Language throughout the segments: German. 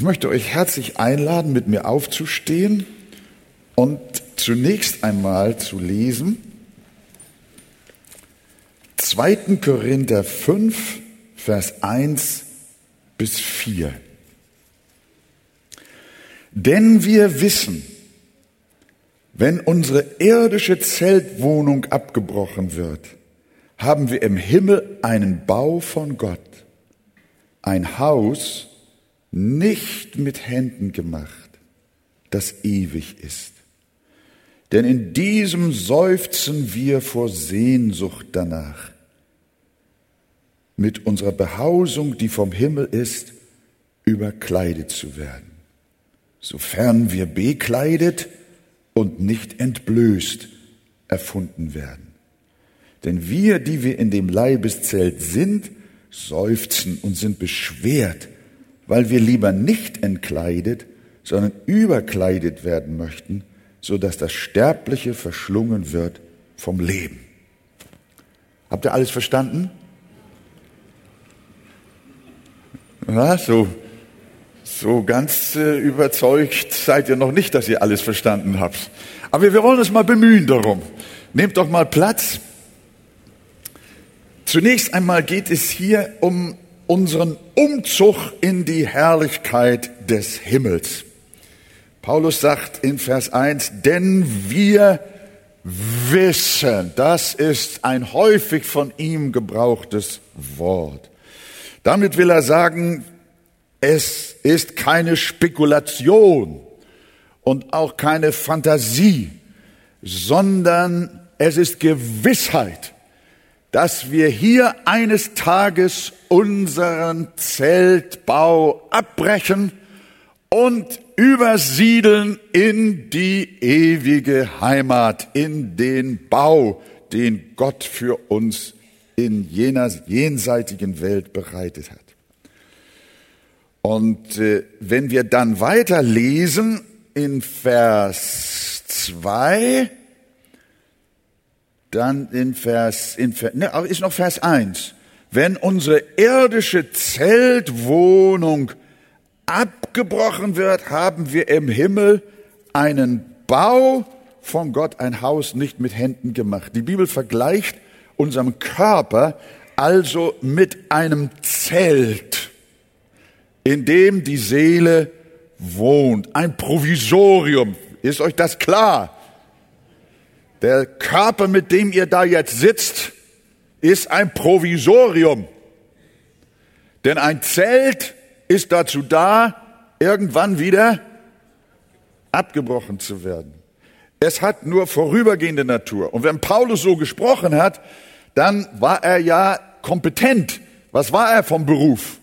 Ich möchte euch herzlich einladen, mit mir aufzustehen und zunächst einmal zu lesen 2. Korinther 5, Vers 1 bis 4. Denn wir wissen, wenn unsere irdische Zeltwohnung abgebrochen wird, haben wir im Himmel einen Bau von Gott, ein Haus nicht mit Händen gemacht, das ewig ist. Denn in diesem seufzen wir vor Sehnsucht danach, mit unserer Behausung, die vom Himmel ist, überkleidet zu werden, sofern wir bekleidet und nicht entblößt erfunden werden. Denn wir, die wir in dem Leibeszelt sind, seufzen und sind beschwert, weil wir lieber nicht entkleidet, sondern überkleidet werden möchten, so dass das Sterbliche verschlungen wird vom Leben. Habt ihr alles verstanden? Ja, so, so ganz äh, überzeugt seid ihr noch nicht, dass ihr alles verstanden habt. Aber wir wollen uns mal bemühen darum. Nehmt doch mal Platz. Zunächst einmal geht es hier um unseren Umzug in die Herrlichkeit des Himmels. Paulus sagt in Vers 1, denn wir wissen, das ist ein häufig von ihm gebrauchtes Wort. Damit will er sagen, es ist keine Spekulation und auch keine Fantasie, sondern es ist Gewissheit, dass wir hier eines Tages unseren Zeltbau abbrechen und übersiedeln in die ewige Heimat, in den Bau, den Gott für uns in jener jenseitigen Welt bereitet hat. Und äh, wenn wir dann weiter lesen in Vers 2, dann in Vers, in, ne, ist noch Vers 1. Wenn unsere irdische Zeltwohnung abgebrochen wird, haben wir im Himmel einen Bau von Gott, ein Haus nicht mit Händen gemacht. Die Bibel vergleicht unserem Körper also mit einem Zelt, in dem die Seele wohnt. Ein Provisorium. Ist euch das klar? Der Körper, mit dem ihr da jetzt sitzt, ist ein Provisorium. Denn ein Zelt ist dazu da, irgendwann wieder abgebrochen zu werden. Es hat nur vorübergehende Natur. Und wenn Paulus so gesprochen hat, dann war er ja kompetent. Was war er vom Beruf?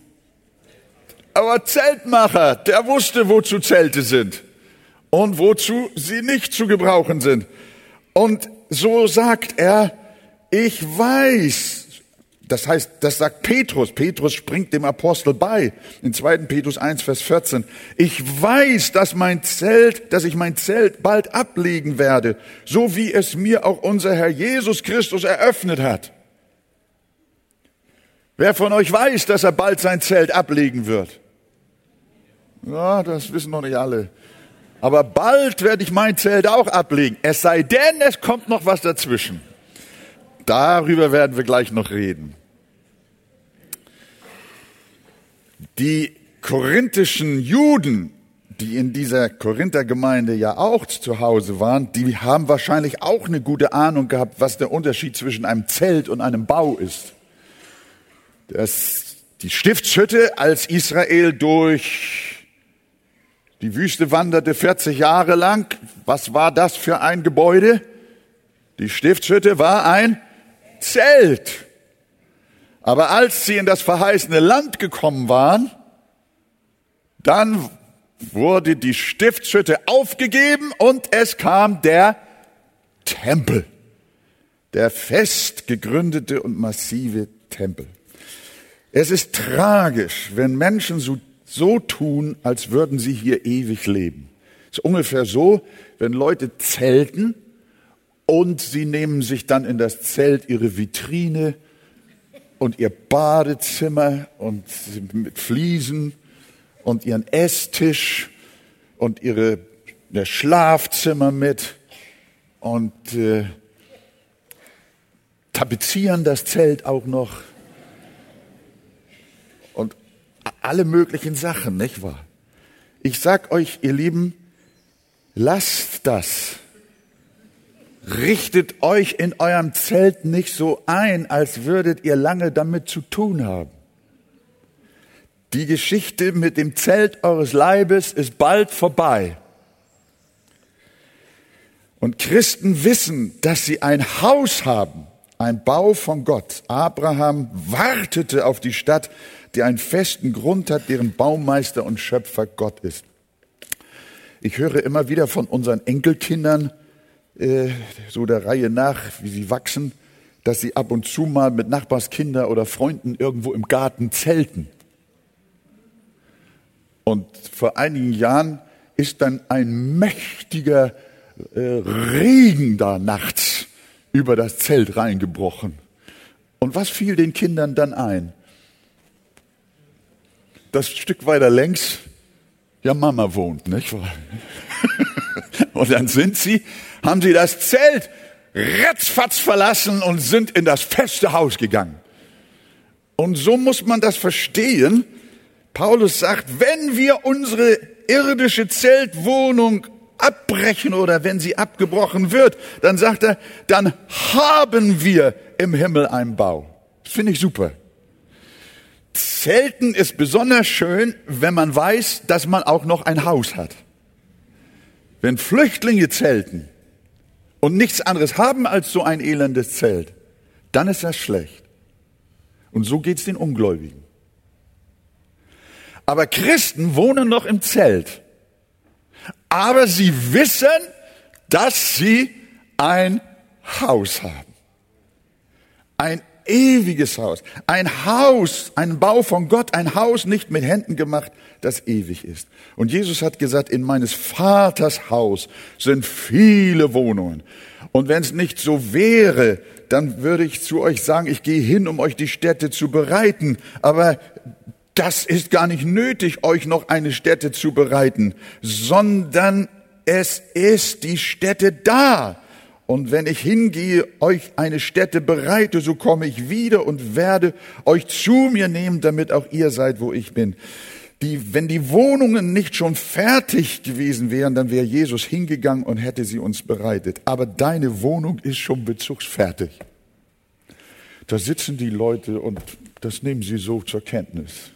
Aber Zeltmacher, der wusste, wozu Zelte sind und wozu sie nicht zu gebrauchen sind. Und so sagt er, ich weiß, das heißt, das sagt Petrus. Petrus springt dem Apostel bei. In 2. Petrus 1, Vers 14. Ich weiß, dass mein Zelt, dass ich mein Zelt bald ablegen werde, so wie es mir auch unser Herr Jesus Christus eröffnet hat. Wer von euch weiß, dass er bald sein Zelt ablegen wird? Ja, das wissen noch nicht alle. Aber bald werde ich mein Zelt auch ablegen. Es sei denn, es kommt noch was dazwischen. Darüber werden wir gleich noch reden. Die korinthischen Juden, die in dieser Korinthergemeinde ja auch zu Hause waren, die haben wahrscheinlich auch eine gute Ahnung gehabt, was der Unterschied zwischen einem Zelt und einem Bau ist. Das, die Stiftshütte, als Israel durch die Wüste wanderte 40 Jahre lang, was war das für ein Gebäude? Die Stiftshütte war ein Zelt. Aber als sie in das verheißene Land gekommen waren, dann wurde die Stiftshütte aufgegeben und es kam der Tempel. Der fest gegründete und massive Tempel. Es ist tragisch, wenn Menschen so, so tun, als würden sie hier ewig leben. Es ist ungefähr so, wenn Leute zelten und sie nehmen sich dann in das Zelt ihre Vitrine und ihr Badezimmer und mit Fliesen und ihren Esstisch und ihre ihr Schlafzimmer mit und äh, tapezieren das Zelt auch noch und alle möglichen Sachen, nicht wahr? Ich sag euch, ihr Lieben, lasst das. Richtet euch in eurem Zelt nicht so ein, als würdet ihr lange damit zu tun haben. Die Geschichte mit dem Zelt eures Leibes ist bald vorbei. Und Christen wissen, dass sie ein Haus haben, ein Bau von Gott. Abraham wartete auf die Stadt, die einen festen Grund hat, deren Baumeister und Schöpfer Gott ist. Ich höre immer wieder von unseren Enkelkindern, äh, so der Reihe nach, wie sie wachsen, dass sie ab und zu mal mit Nachbarskinder oder Freunden irgendwo im Garten zelten. Und vor einigen Jahren ist dann ein mächtiger äh, Regen da nachts über das Zelt reingebrochen. Und was fiel den Kindern dann ein? Das Stück weiter längs, ja, Mama wohnt, nicht wahr? und dann sind sie, haben sie das Zelt ratzfatz verlassen und sind in das feste Haus gegangen. Und so muss man das verstehen. Paulus sagt, wenn wir unsere irdische Zeltwohnung abbrechen oder wenn sie abgebrochen wird, dann sagt er, dann haben wir im Himmel einen Bau. Das finde ich super. Zelten ist besonders schön, wenn man weiß, dass man auch noch ein Haus hat. Wenn Flüchtlinge zelten und nichts anderes haben als so ein elendes Zelt, dann ist das schlecht. Und so geht's den Ungläubigen. Aber Christen wohnen noch im Zelt aber sie wissen, dass sie ein Haus haben. Ein ewiges Haus. Ein Haus, ein Bau von Gott, ein Haus nicht mit Händen gemacht, das ewig ist. Und Jesus hat gesagt, in meines Vaters Haus sind viele Wohnungen. Und wenn es nicht so wäre, dann würde ich zu euch sagen, ich gehe hin, um euch die Städte zu bereiten. Aber das ist gar nicht nötig, euch noch eine Stätte zu bereiten, sondern es ist die Stätte da. Und wenn ich hingehe, euch eine Stätte bereite, so komme ich wieder und werde euch zu mir nehmen, damit auch ihr seid, wo ich bin. Die, wenn die Wohnungen nicht schon fertig gewesen wären, dann wäre Jesus hingegangen und hätte sie uns bereitet. Aber deine Wohnung ist schon bezugsfertig. Da sitzen die Leute und das nehmen sie so zur Kenntnis.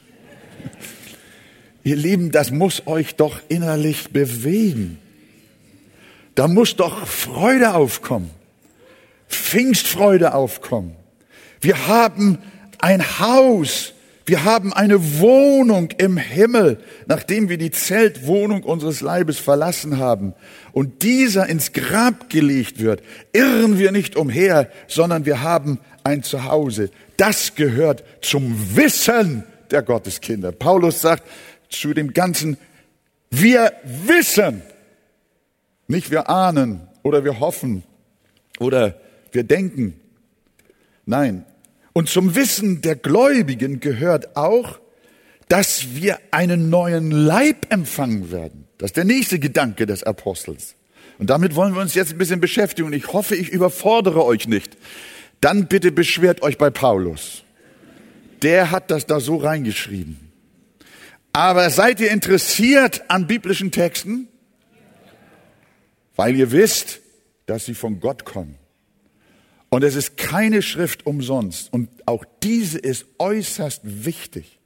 Ihr Lieben, das muss euch doch innerlich bewegen. Da muss doch Freude aufkommen. Pfingstfreude aufkommen. Wir haben ein Haus. Wir haben eine Wohnung im Himmel, nachdem wir die Zeltwohnung unseres Leibes verlassen haben und dieser ins Grab gelegt wird, irren wir nicht umher, sondern wir haben ein Zuhause. Das gehört zum Wissen der Gotteskinder. Paulus sagt zu dem Ganzen, wir wissen, nicht wir ahnen oder wir hoffen oder wir denken. Nein. Und zum Wissen der Gläubigen gehört auch, dass wir einen neuen Leib empfangen werden. Das ist der nächste Gedanke des Apostels. Und damit wollen wir uns jetzt ein bisschen beschäftigen. Und ich hoffe, ich überfordere euch nicht. Dann bitte beschwert euch bei Paulus der hat das da so reingeschrieben. Aber seid ihr interessiert an biblischen Texten? Weil ihr wisst, dass sie von Gott kommen. Und es ist keine Schrift umsonst. Und auch diese ist äußerst wichtig.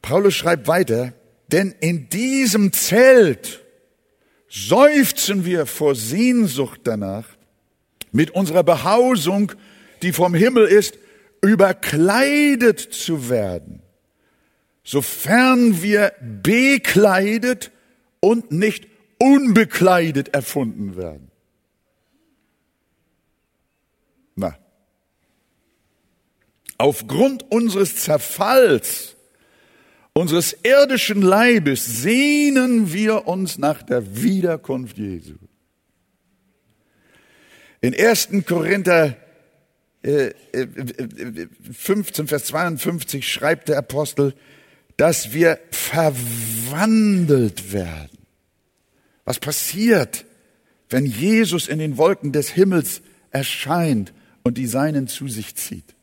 Paulus schreibt weiter, denn in diesem Zelt seufzen wir vor Sehnsucht danach, mit unserer Behausung, die vom Himmel ist, überkleidet zu werden, sofern wir bekleidet und nicht unbekleidet erfunden werden. Na, aufgrund unseres Zerfalls, unseres irdischen Leibes sehnen wir uns nach der Wiederkunft Jesu. In 1. Korinther 15, Vers 52 schreibt der Apostel, dass wir verwandelt werden. Was passiert, wenn Jesus in den Wolken des Himmels erscheint und die Seinen zu sich zieht?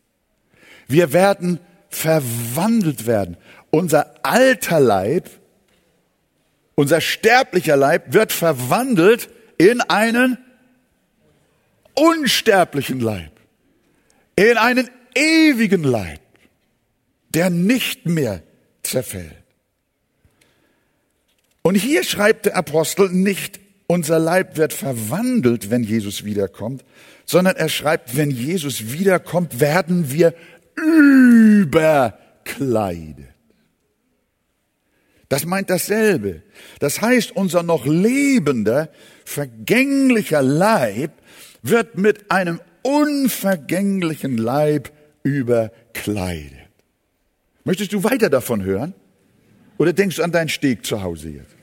Wir werden verwandelt werden. Unser alter Leib, unser sterblicher Leib wird verwandelt in einen unsterblichen Leib, in einen ewigen Leib, der nicht mehr zerfällt. Und hier schreibt der Apostel nicht, unser Leib wird verwandelt, wenn Jesus wiederkommt, sondern er schreibt, wenn Jesus wiederkommt, werden wir überkleidet. Das meint dasselbe. Das heißt, unser noch lebender, vergänglicher Leib wird mit einem unvergänglichen Leib überkleidet. Möchtest du weiter davon hören? Oder denkst du an deinen Steg zu Hause jetzt?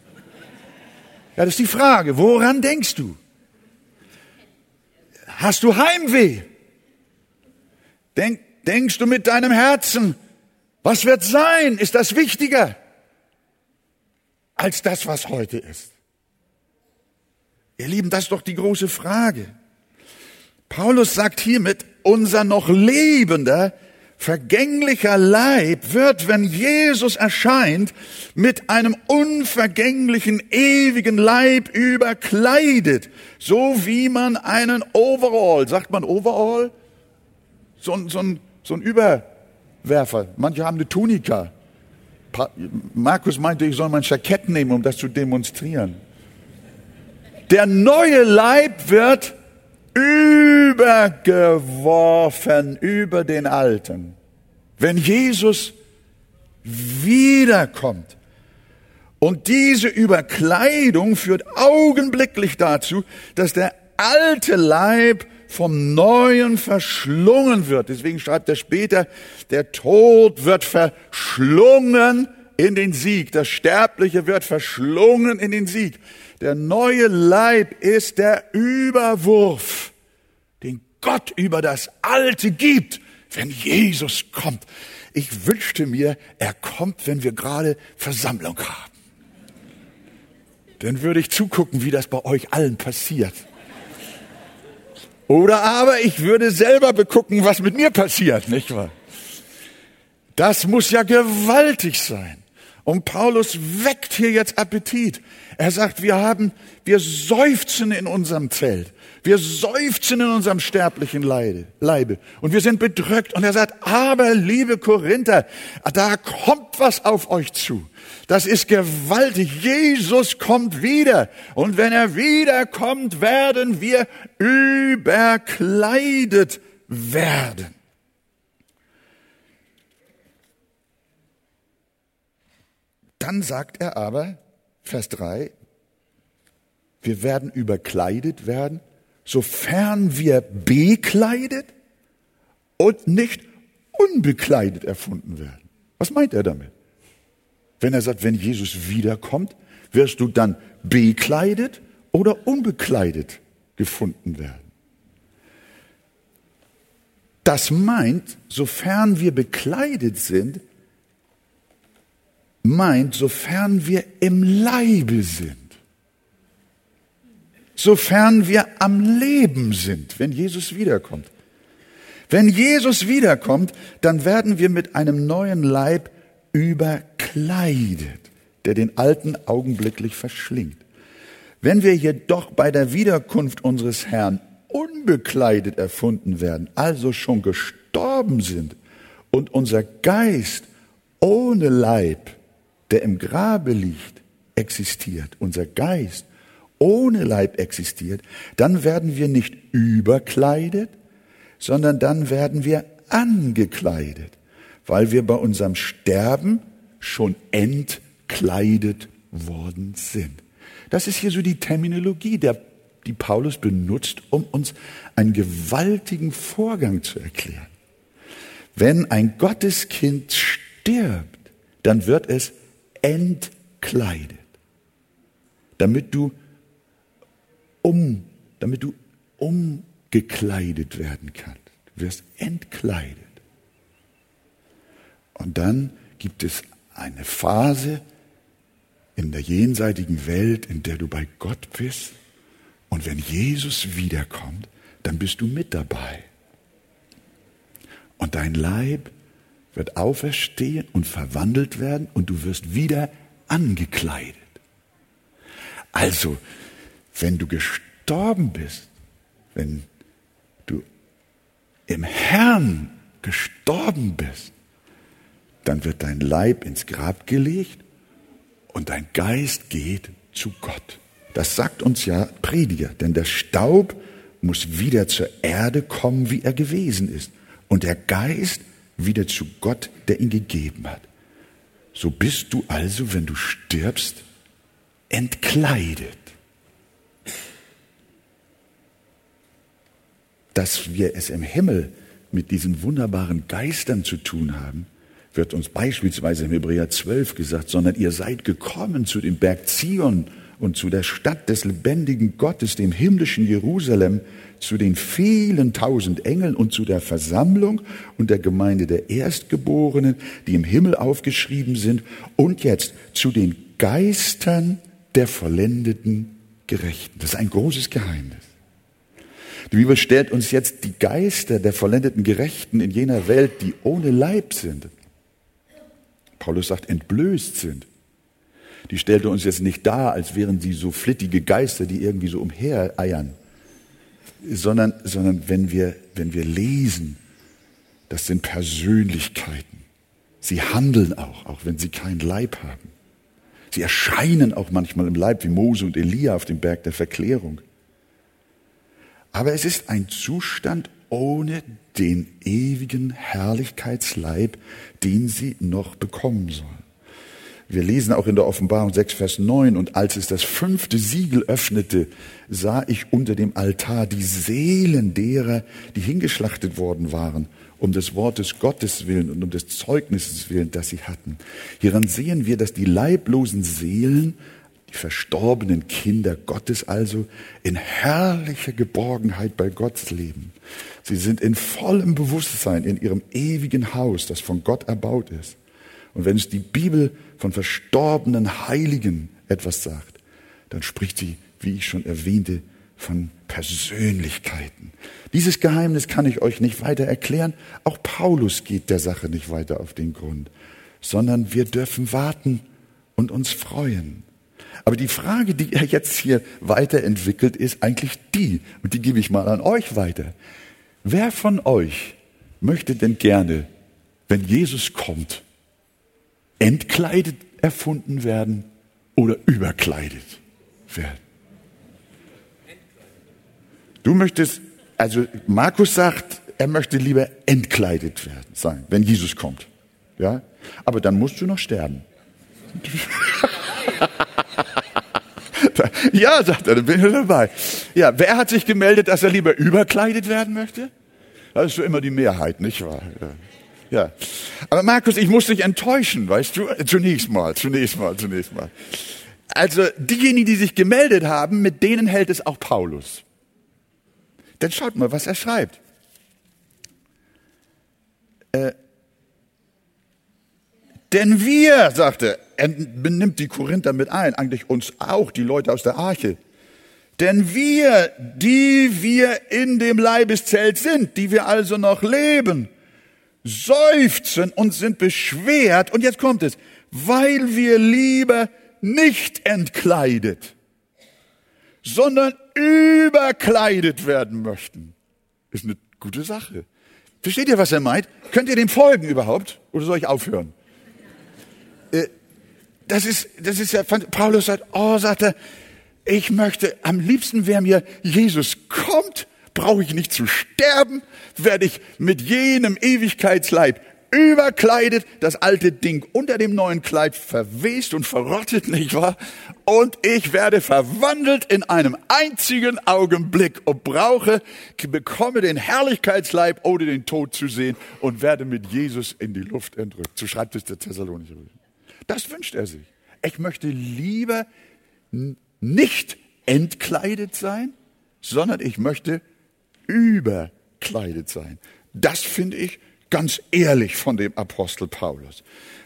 Ja, das ist die Frage. Woran denkst du? Hast du Heimweh? Denk, denkst du mit deinem Herzen, was wird sein? Ist das wichtiger als das, was heute ist? Ihr Lieben, das ist doch die große Frage. Paulus sagt hiermit, unser noch lebender, vergänglicher Leib wird, wenn Jesus erscheint, mit einem unvergänglichen, ewigen Leib überkleidet. So wie man einen Overall, sagt man Overall? So, so, ein, so ein Überwerfer. Manche haben eine Tunika. Markus meinte, ich soll mein Jackett nehmen, um das zu demonstrieren. Der neue Leib wird übergeworfen über den alten. Wenn Jesus wiederkommt. Und diese Überkleidung führt augenblicklich dazu, dass der alte Leib vom Neuen verschlungen wird. Deswegen schreibt er später, der Tod wird verschlungen in den Sieg. Das Sterbliche wird verschlungen in den Sieg. Der neue Leib ist der Überwurf, den Gott über das Alte gibt, wenn Jesus kommt. Ich wünschte mir, er kommt, wenn wir gerade Versammlung haben. Dann würde ich zugucken, wie das bei euch allen passiert. Oder aber ich würde selber begucken, was mit mir passiert, nicht wahr? Das muss ja gewaltig sein. Und Paulus weckt hier jetzt Appetit. Er sagt, wir haben, wir seufzen in unserem Zelt. Wir seufzen in unserem sterblichen Leibe. Und wir sind bedrückt. Und er sagt, aber liebe Korinther, da kommt was auf euch zu. Das ist gewaltig. Jesus kommt wieder. Und wenn er wiederkommt, werden wir überkleidet werden. Dann sagt er aber, Vers 3, wir werden überkleidet werden, sofern wir bekleidet und nicht unbekleidet erfunden werden. Was meint er damit? Wenn er sagt, wenn Jesus wiederkommt, wirst du dann bekleidet oder unbekleidet gefunden werden. Das meint, sofern wir bekleidet sind, meint, sofern wir im Leibe sind, sofern wir am Leben sind, wenn Jesus wiederkommt. Wenn Jesus wiederkommt, dann werden wir mit einem neuen Leib überkleidet, der den alten augenblicklich verschlingt. Wenn wir jedoch bei der Wiederkunft unseres Herrn unbekleidet erfunden werden, also schon gestorben sind und unser Geist ohne Leib der im Grabe liegt, existiert, unser Geist ohne Leib existiert, dann werden wir nicht überkleidet, sondern dann werden wir angekleidet, weil wir bei unserem Sterben schon entkleidet worden sind. Das ist hier so die Terminologie, der, die Paulus benutzt, um uns einen gewaltigen Vorgang zu erklären. Wenn ein Gotteskind stirbt, dann wird es entkleidet, damit du um, damit du umgekleidet werden kannst. Du wirst entkleidet. Und dann gibt es eine Phase in der jenseitigen Welt, in der du bei Gott bist. Und wenn Jesus wiederkommt, dann bist du mit dabei. Und dein Leib wird auferstehen und verwandelt werden und du wirst wieder angekleidet. Also, wenn du gestorben bist, wenn du im Herrn gestorben bist, dann wird dein Leib ins Grab gelegt und dein Geist geht zu Gott. Das sagt uns ja Prediger, denn der Staub muss wieder zur Erde kommen, wie er gewesen ist. Und der Geist wieder zu Gott, der ihn gegeben hat. So bist du also, wenn du stirbst, entkleidet. Dass wir es im Himmel mit diesen wunderbaren Geistern zu tun haben, wird uns beispielsweise im Hebräer 12 gesagt, sondern ihr seid gekommen zu dem Berg Zion und zu der Stadt des lebendigen Gottes, dem himmlischen Jerusalem, zu den vielen tausend Engeln und zu der Versammlung und der Gemeinde der Erstgeborenen, die im Himmel aufgeschrieben sind, und jetzt zu den Geistern der vollendeten Gerechten. Das ist ein großes Geheimnis. Die Bibel stellt uns jetzt die Geister der vollendeten Gerechten in jener Welt, die ohne Leib sind. Paulus sagt, entblößt sind. Die stellt er uns jetzt nicht dar, als wären sie so flittige Geister, die irgendwie so umhereiern, sondern, sondern wenn, wir, wenn wir lesen, das sind Persönlichkeiten. Sie handeln auch, auch wenn sie keinen Leib haben. Sie erscheinen auch manchmal im Leib wie Mose und Elia auf dem Berg der Verklärung. Aber es ist ein Zustand ohne den ewigen Herrlichkeitsleib, den sie noch bekommen soll. Wir lesen auch in der Offenbarung 6, Vers 9, und als es das fünfte Siegel öffnete, sah ich unter dem Altar die Seelen derer, die hingeschlachtet worden waren, um des Wortes Gottes willen und um des Zeugnisses willen, das sie hatten. Hieran sehen wir, dass die leiblosen Seelen die verstorbenen Kinder Gottes also in herrlicher Geborgenheit bei Gott leben. Sie sind in vollem Bewusstsein in ihrem ewigen Haus, das von Gott erbaut ist. Und wenn es die Bibel von verstorbenen Heiligen etwas sagt, dann spricht sie, wie ich schon erwähnte, von Persönlichkeiten. Dieses Geheimnis kann ich euch nicht weiter erklären. Auch Paulus geht der Sache nicht weiter auf den Grund, sondern wir dürfen warten und uns freuen. Aber die Frage, die er jetzt hier weiterentwickelt, ist eigentlich die, und die gebe ich mal an euch weiter. Wer von euch möchte denn gerne, wenn Jesus kommt, entkleidet erfunden werden oder überkleidet werden? Du möchtest, also Markus sagt, er möchte lieber entkleidet werden sein, wenn Jesus kommt. Ja? Aber dann musst du noch sterben. ja, sagt er, dann bin ich dabei. Ja, wer hat sich gemeldet, dass er lieber überkleidet werden möchte? Das ist so immer die Mehrheit, nicht wahr? Ja. Ja. Aber Markus, ich muss dich enttäuschen, weißt du? Zunächst mal, zunächst mal, zunächst mal. Also diejenigen, die sich gemeldet haben, mit denen hält es auch Paulus. Dann schaut mal, was er schreibt. Äh, denn wir, sagte er, benimmt die Korinther mit ein, eigentlich uns auch, die Leute aus der Arche. Denn wir, die wir in dem Leibeszelt sind, die wir also noch leben, seufzen und sind beschwert. Und jetzt kommt es, weil wir lieber nicht entkleidet, sondern überkleidet werden möchten. Ist eine gute Sache. Versteht ihr, was er meint? Könnt ihr dem folgen überhaupt? Oder soll ich aufhören? Äh, das ist, das ist ja, Paulus sagt, oh, sagt er, ich möchte, am liebsten wäre mir, Jesus kommt, brauche ich nicht zu sterben, werde ich mit jenem Ewigkeitsleib überkleidet, das alte Ding unter dem neuen Kleid verwest und verrottet, nicht wahr? Und ich werde verwandelt in einem einzigen Augenblick und brauche, bekomme den Herrlichkeitsleib, ohne den Tod zu sehen und werde mit Jesus in die Luft entrückt. So schreibt es der Thessalonicher. Das wünscht er sich. Ich möchte lieber nicht entkleidet sein, sondern ich möchte überkleidet sein. Das finde ich Ganz ehrlich von dem Apostel Paulus.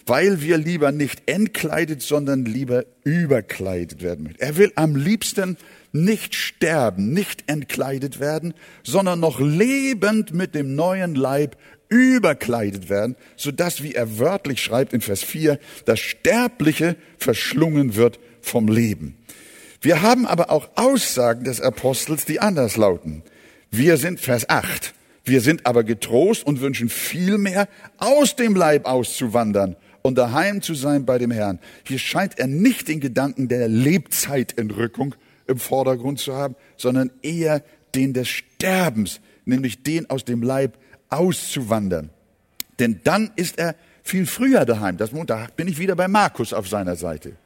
Weil wir lieber nicht entkleidet, sondern lieber überkleidet werden möchten. Er will am liebsten nicht sterben, nicht entkleidet werden, sondern noch lebend mit dem neuen Leib überkleidet werden, so dass, wie er wörtlich schreibt in Vers 4, das Sterbliche verschlungen wird vom Leben. Wir haben aber auch Aussagen des Apostels, die anders lauten. Wir sind Vers 8. Wir sind aber getrost und wünschen vielmehr, aus dem Leib auszuwandern und daheim zu sein bei dem Herrn. Hier scheint er nicht den Gedanken der Lebzeitentrückung im Vordergrund zu haben, sondern eher den des Sterbens, nämlich den aus dem Leib auszuwandern. Denn dann ist er viel früher daheim. Das, da bin ich wieder bei Markus auf seiner Seite.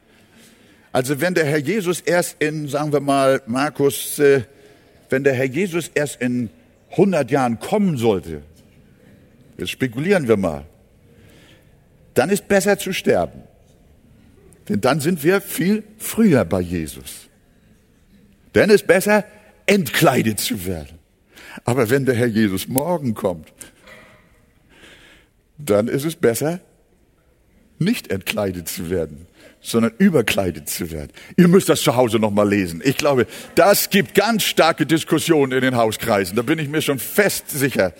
Also wenn der Herr Jesus erst in, sagen wir mal, Markus, äh, wenn der Herr Jesus erst in 100 Jahren kommen sollte, jetzt spekulieren wir mal, dann ist besser zu sterben. Denn dann sind wir viel früher bei Jesus. Dann ist besser, entkleidet zu werden. Aber wenn der Herr Jesus morgen kommt, dann ist es besser, nicht entkleidet zu werden, sondern überkleidet zu werden. Ihr müsst das zu Hause nochmal lesen. Ich glaube, das gibt ganz starke Diskussionen in den Hauskreisen. Da bin ich mir schon fest sicher.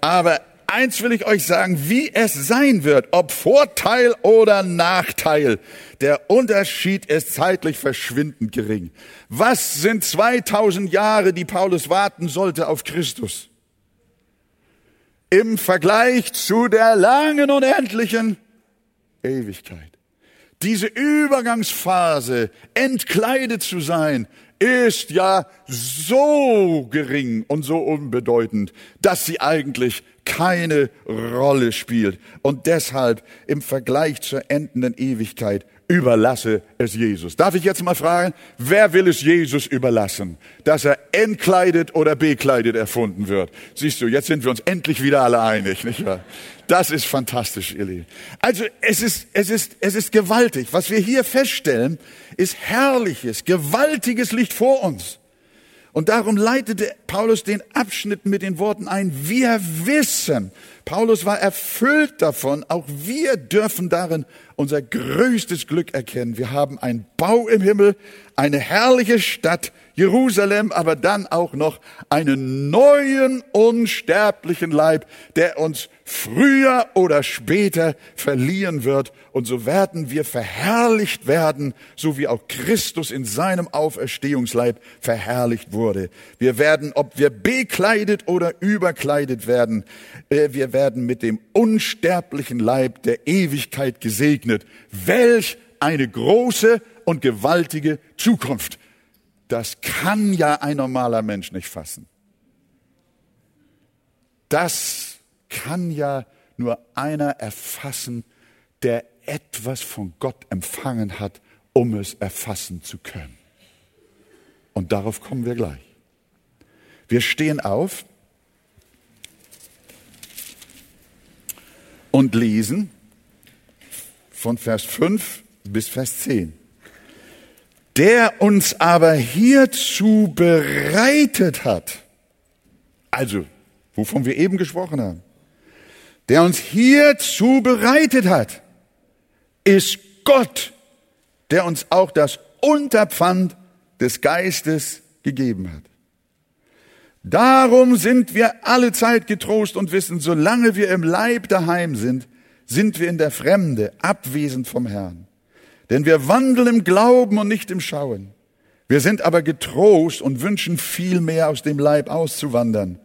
Aber eins will ich euch sagen, wie es sein wird, ob Vorteil oder Nachteil. Der Unterschied ist zeitlich verschwindend gering. Was sind 2000 Jahre, die Paulus warten sollte auf Christus? Im Vergleich zu der langen und endlichen Ewigkeit. Diese Übergangsphase, entkleidet zu sein, ist ja so gering und so unbedeutend, dass sie eigentlich keine Rolle spielt. Und deshalb im Vergleich zur endenden Ewigkeit überlasse es Jesus. Darf ich jetzt mal fragen, wer will es Jesus überlassen, dass er entkleidet oder bekleidet erfunden wird? Siehst du, jetzt sind wir uns endlich wieder alle einig, nicht wahr? Das ist fantastisch, ihr Lieben. Also es ist, es ist, es ist gewaltig. Was wir hier feststellen, ist herrliches, gewaltiges Licht vor uns. Und darum leitete Paulus den Abschnitt mit den Worten ein, wir wissen. Paulus war erfüllt davon, auch wir dürfen darin unser größtes Glück erkennen. Wir haben einen Bau im Himmel, eine herrliche Stadt, Jerusalem, aber dann auch noch einen neuen unsterblichen Leib, der uns früher oder später verliehen wird. Und so werden wir verherrlicht werden, so wie auch Christus in seinem Auferstehungsleib verherrlicht wurde. Wir werden, ob wir bekleidet oder überkleidet werden, äh, wir werden mit dem unsterblichen Leib der Ewigkeit gesegnet. Welch eine große und gewaltige Zukunft. Das kann ja ein normaler Mensch nicht fassen. Das kann ja nur einer erfassen, der etwas von Gott empfangen hat, um es erfassen zu können. Und darauf kommen wir gleich. Wir stehen auf und lesen von Vers 5 bis Vers 10 der uns aber hierzu bereitet hat. Also, wovon wir eben gesprochen haben. Der uns hierzu bereitet hat, ist Gott, der uns auch das Unterpfand des Geistes gegeben hat. Darum sind wir alle Zeit getrost und wissen, solange wir im Leib daheim sind, sind wir in der Fremde, abwesend vom Herrn. Denn wir wandeln im Glauben und nicht im Schauen. Wir sind aber getrost und wünschen viel mehr aus dem Leib auszuwandern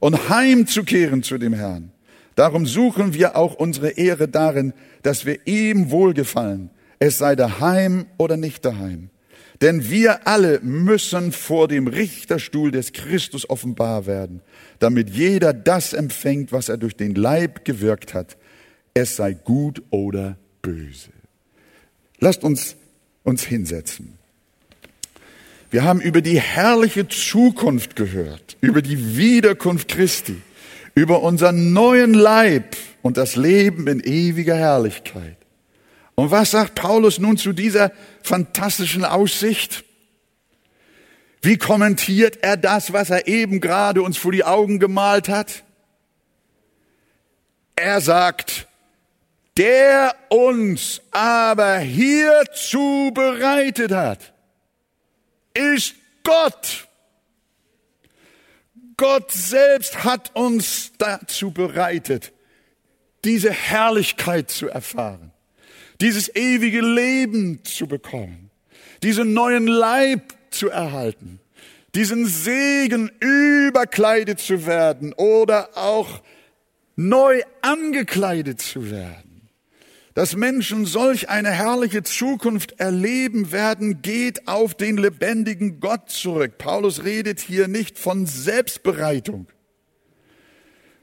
und heimzukehren zu dem Herrn. Darum suchen wir auch unsere Ehre darin, dass wir ihm wohlgefallen, es sei daheim oder nicht daheim. Denn wir alle müssen vor dem Richterstuhl des Christus offenbar werden, damit jeder das empfängt, was er durch den Leib gewirkt hat, es sei gut oder böse. Lasst uns uns hinsetzen. Wir haben über die herrliche Zukunft gehört, über die Wiederkunft Christi, über unseren neuen Leib und das Leben in ewiger Herrlichkeit. Und was sagt Paulus nun zu dieser fantastischen Aussicht? Wie kommentiert er das, was er eben gerade uns vor die Augen gemalt hat? Er sagt, der uns aber hierzu bereitet hat, ist Gott. Gott selbst hat uns dazu bereitet, diese Herrlichkeit zu erfahren, dieses ewige Leben zu bekommen, diesen neuen Leib zu erhalten, diesen Segen überkleidet zu werden oder auch neu angekleidet zu werden. Dass Menschen solch eine herrliche Zukunft erleben werden, geht auf den lebendigen Gott zurück. Paulus redet hier nicht von Selbstbereitung.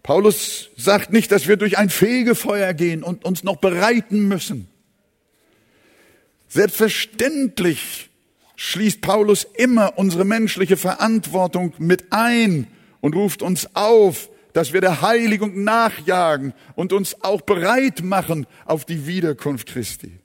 Paulus sagt nicht, dass wir durch ein Fegefeuer gehen und uns noch bereiten müssen. Selbstverständlich schließt Paulus immer unsere menschliche Verantwortung mit ein und ruft uns auf, dass wir der Heiligung nachjagen und uns auch bereit machen auf die Wiederkunft Christi.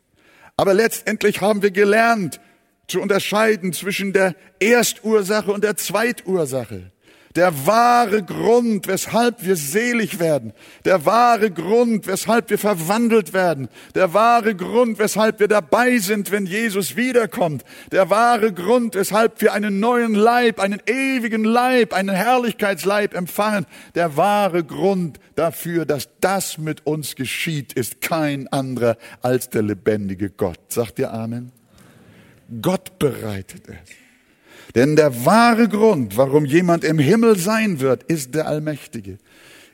Aber letztendlich haben wir gelernt zu unterscheiden zwischen der Erstursache und der Zweitursache. Der wahre Grund, weshalb wir selig werden. Der wahre Grund, weshalb wir verwandelt werden. Der wahre Grund, weshalb wir dabei sind, wenn Jesus wiederkommt. Der wahre Grund, weshalb wir einen neuen Leib, einen ewigen Leib, einen Herrlichkeitsleib empfangen. Der wahre Grund dafür, dass das mit uns geschieht, ist kein anderer als der lebendige Gott. Sagt ihr Amen? Gott bereitet es. Denn der wahre Grund, warum jemand im Himmel sein wird, ist der Allmächtige.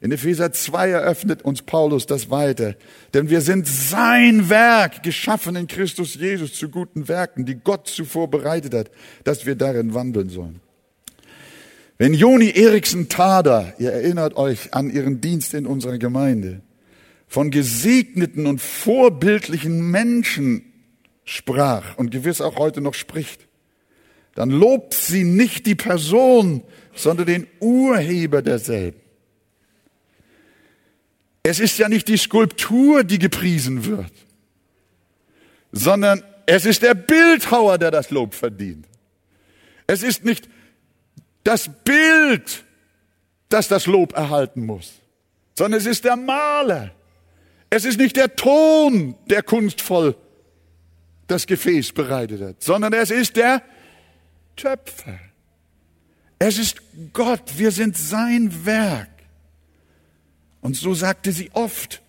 In Epheser 2 eröffnet uns Paulus das weiter. Denn wir sind sein Werk, geschaffen in Christus Jesus zu guten Werken, die Gott zuvor bereitet hat, dass wir darin wandeln sollen. Wenn Joni Eriksen Tada, ihr erinnert euch an ihren Dienst in unserer Gemeinde, von gesegneten und vorbildlichen Menschen sprach und gewiss auch heute noch spricht, dann lobt sie nicht die Person, sondern den Urheber derselben. Es ist ja nicht die Skulptur, die gepriesen wird, sondern es ist der Bildhauer, der das Lob verdient. Es ist nicht das Bild, das das Lob erhalten muss, sondern es ist der Maler. Es ist nicht der Ton, der kunstvoll das Gefäß bereitet hat, sondern es ist der Töpfer. Es ist Gott, wir sind sein Werk. Und so sagte sie oft,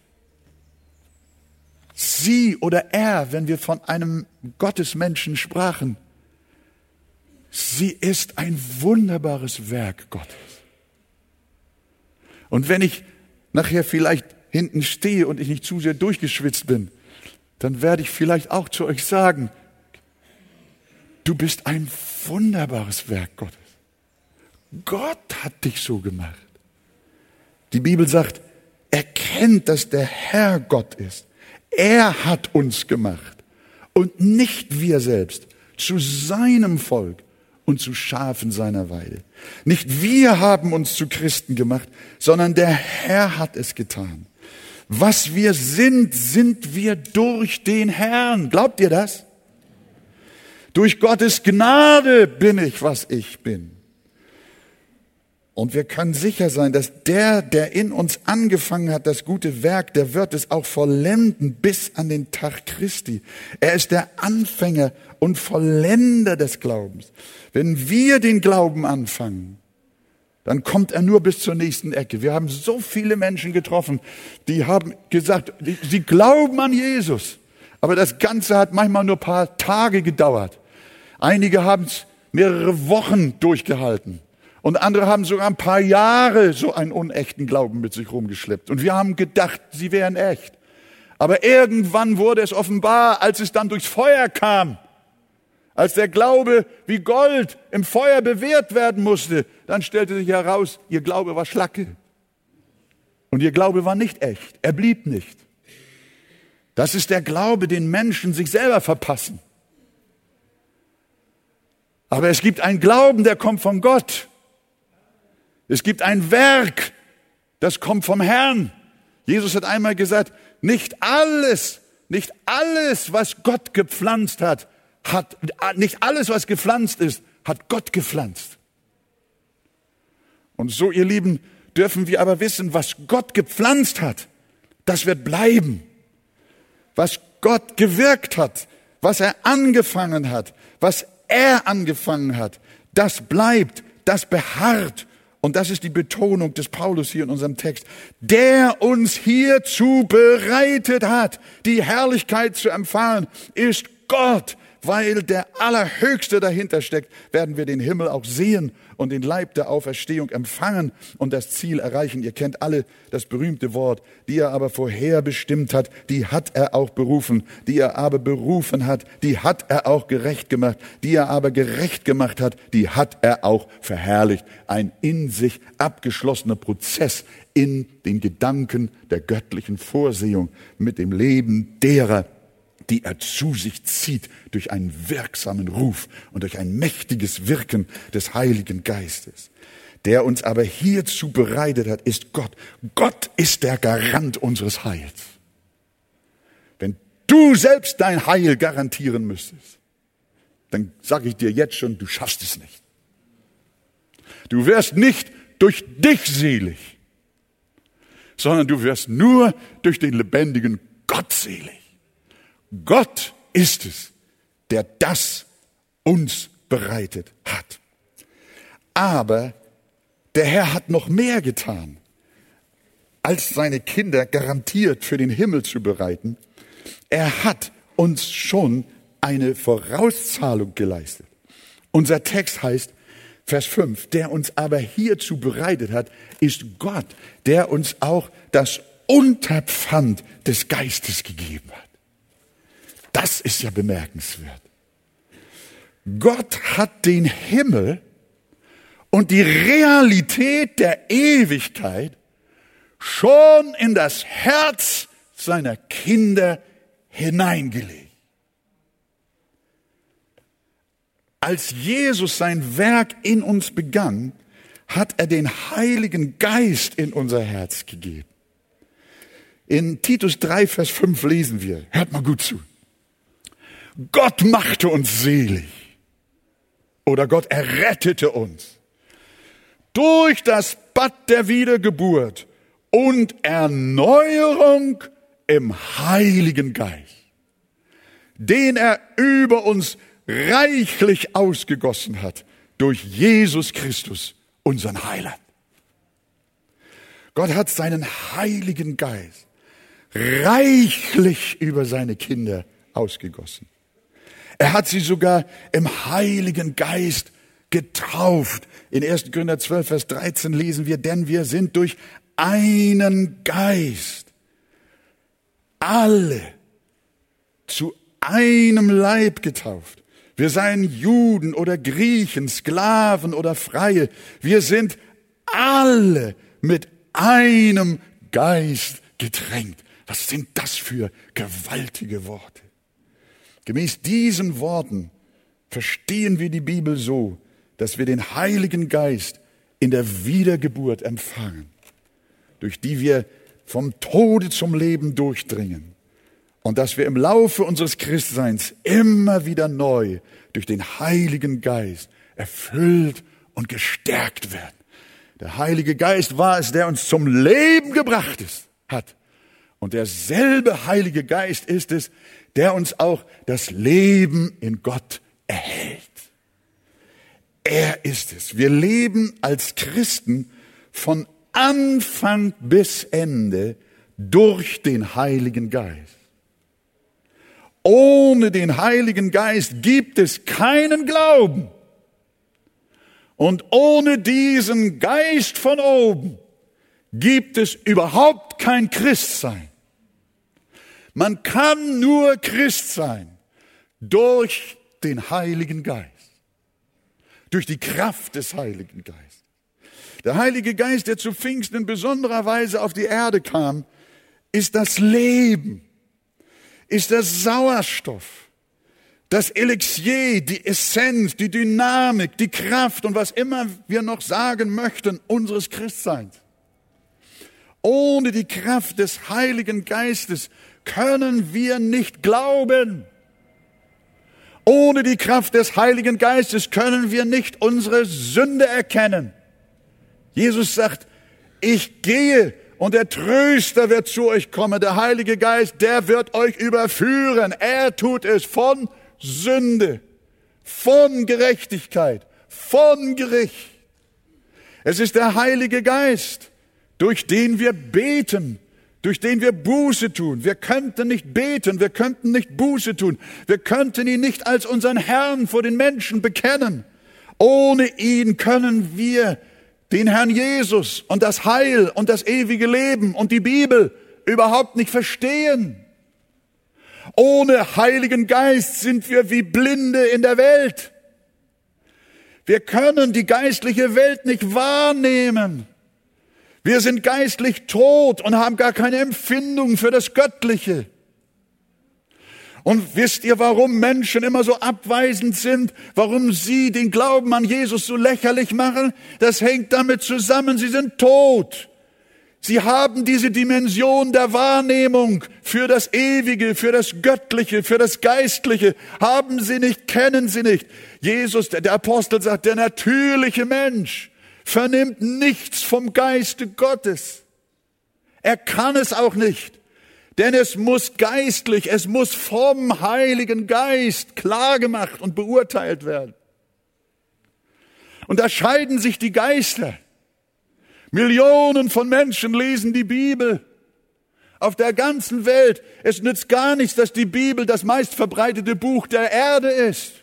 sie oder er, wenn wir von einem Gottesmenschen sprachen, sie ist ein wunderbares Werk Gottes. Und wenn ich nachher vielleicht hinten stehe und ich nicht zu sehr durchgeschwitzt bin, dann werde ich vielleicht auch zu euch sagen, Du bist ein wunderbares Werk Gottes. Gott hat dich so gemacht. Die Bibel sagt, erkennt, dass der Herr Gott ist. Er hat uns gemacht und nicht wir selbst zu seinem Volk und zu Schafen seiner Weide. Nicht wir haben uns zu Christen gemacht, sondern der Herr hat es getan. Was wir sind, sind wir durch den Herrn. Glaubt ihr das? Durch Gottes Gnade bin ich, was ich bin. Und wir können sicher sein, dass der, der in uns angefangen hat, das gute Werk, der wird es auch vollenden bis an den Tag Christi. Er ist der Anfänger und Vollender des Glaubens. Wenn wir den Glauben anfangen, dann kommt er nur bis zur nächsten Ecke. Wir haben so viele Menschen getroffen, die haben gesagt, sie glauben an Jesus. Aber das Ganze hat manchmal nur paar Tage gedauert. Einige haben es mehrere Wochen durchgehalten. Und andere haben sogar ein paar Jahre so einen unechten Glauben mit sich rumgeschleppt. Und wir haben gedacht, sie wären echt. Aber irgendwann wurde es offenbar, als es dann durchs Feuer kam, als der Glaube wie Gold im Feuer bewährt werden musste, dann stellte sich heraus, ihr Glaube war Schlacke. Und ihr Glaube war nicht echt. Er blieb nicht. Das ist der Glaube, den Menschen sich selber verpassen. Aber es gibt einen Glauben, der kommt von Gott. Es gibt ein Werk, das kommt vom Herrn. Jesus hat einmal gesagt, nicht alles, nicht alles, was Gott gepflanzt hat, hat, nicht alles, was gepflanzt ist, hat Gott gepflanzt. Und so, ihr Lieben, dürfen wir aber wissen, was Gott gepflanzt hat, Das wird bleiben. Was Gott gewirkt hat, was er angefangen hat, was er angefangen hat, das bleibt, das beharrt. Und das ist die Betonung des Paulus hier in unserem Text. Der uns hierzu bereitet hat, die Herrlichkeit zu empfangen, ist Gott, weil der Allerhöchste dahinter steckt, werden wir den Himmel auch sehen und den Leib der Auferstehung empfangen und das Ziel erreichen. Ihr kennt alle das berühmte Wort, die er aber vorher bestimmt hat, die hat er auch berufen, die er aber berufen hat, die hat er auch gerecht gemacht, die er aber gerecht gemacht hat, die hat er auch verherrlicht. Ein in sich abgeschlossener Prozess in den Gedanken der göttlichen Vorsehung mit dem Leben derer, die er zu sich zieht durch einen wirksamen Ruf und durch ein mächtiges Wirken des Heiligen Geistes. Der uns aber hierzu bereitet hat, ist Gott. Gott ist der Garant unseres Heils. Wenn du selbst dein Heil garantieren müsstest, dann sage ich dir jetzt schon, du schaffst es nicht. Du wirst nicht durch dich selig, sondern du wirst nur durch den lebendigen Gott selig. Gott ist es, der das uns bereitet hat. Aber der Herr hat noch mehr getan, als seine Kinder garantiert für den Himmel zu bereiten. Er hat uns schon eine Vorauszahlung geleistet. Unser Text heißt, Vers 5, der uns aber hierzu bereitet hat, ist Gott, der uns auch das Unterpfand des Geistes gegeben hat. Das ist ja bemerkenswert. Gott hat den Himmel und die Realität der Ewigkeit schon in das Herz seiner Kinder hineingelegt. Als Jesus sein Werk in uns begann, hat er den Heiligen Geist in unser Herz gegeben. In Titus 3, Vers 5 lesen wir, hört mal gut zu. Gott machte uns selig. Oder Gott errettete uns. Durch das Bad der Wiedergeburt und Erneuerung im Heiligen Geist, den er über uns reichlich ausgegossen hat durch Jesus Christus, unseren Heiland. Gott hat seinen Heiligen Geist reichlich über seine Kinder ausgegossen. Er hat sie sogar im Heiligen Geist getauft. In 1. Korinther 12, Vers 13 lesen wir, denn wir sind durch einen Geist alle zu einem Leib getauft. Wir seien Juden oder Griechen, Sklaven oder Freie. Wir sind alle mit einem Geist getränkt. Was sind das für gewaltige Worte? Gemäß diesen Worten verstehen wir die Bibel so, dass wir den Heiligen Geist in der Wiedergeburt empfangen, durch die wir vom Tode zum Leben durchdringen und dass wir im Laufe unseres Christseins immer wieder neu durch den Heiligen Geist erfüllt und gestärkt werden. Der Heilige Geist war es, der uns zum Leben gebracht ist, hat. Und derselbe Heilige Geist ist es, der uns auch das Leben in Gott erhält. Er ist es. Wir leben als Christen von Anfang bis Ende durch den Heiligen Geist. Ohne den Heiligen Geist gibt es keinen Glauben. Und ohne diesen Geist von oben gibt es überhaupt kein Christsein. Man kann nur Christ sein durch den Heiligen Geist, durch die Kraft des Heiligen Geistes. Der Heilige Geist, der zu Pfingsten in besonderer Weise auf die Erde kam, ist das Leben, ist der Sauerstoff, das Elixier, die Essenz, die Dynamik, die Kraft und was immer wir noch sagen möchten unseres Christseins. Ohne die Kraft des Heiligen Geistes können wir nicht glauben. Ohne die Kraft des Heiligen Geistes können wir nicht unsere Sünde erkennen. Jesus sagt, ich gehe und der Tröster wird zu euch kommen, der Heilige Geist, der wird euch überführen. Er tut es von Sünde, von Gerechtigkeit, von Gericht. Es ist der Heilige Geist, durch den wir beten, durch den wir Buße tun. Wir könnten nicht beten, wir könnten nicht Buße tun, wir könnten ihn nicht als unseren Herrn vor den Menschen bekennen. Ohne ihn können wir den Herrn Jesus und das Heil und das ewige Leben und die Bibel überhaupt nicht verstehen. Ohne Heiligen Geist sind wir wie Blinde in der Welt. Wir können die geistliche Welt nicht wahrnehmen. Wir sind geistlich tot und haben gar keine Empfindung für das Göttliche. Und wisst ihr, warum Menschen immer so abweisend sind? Warum sie den Glauben an Jesus so lächerlich machen? Das hängt damit zusammen, sie sind tot. Sie haben diese Dimension der Wahrnehmung für das Ewige, für das Göttliche, für das Geistliche. Haben sie nicht, kennen sie nicht. Jesus, der, Apostel sagt, der natürliche Mensch vernimmt nichts vom Geiste Gottes. Er kann es auch nicht. Denn es muss geistlich, es muss vom Heiligen Geist klargemacht und beurteilt werden. Und da scheiden sich die Geister. Millionen von Menschen lesen die Bibel. Auf der ganzen Welt. Es nützt gar nichts, dass die Bibel das meistverbreitete Buch der Erde ist.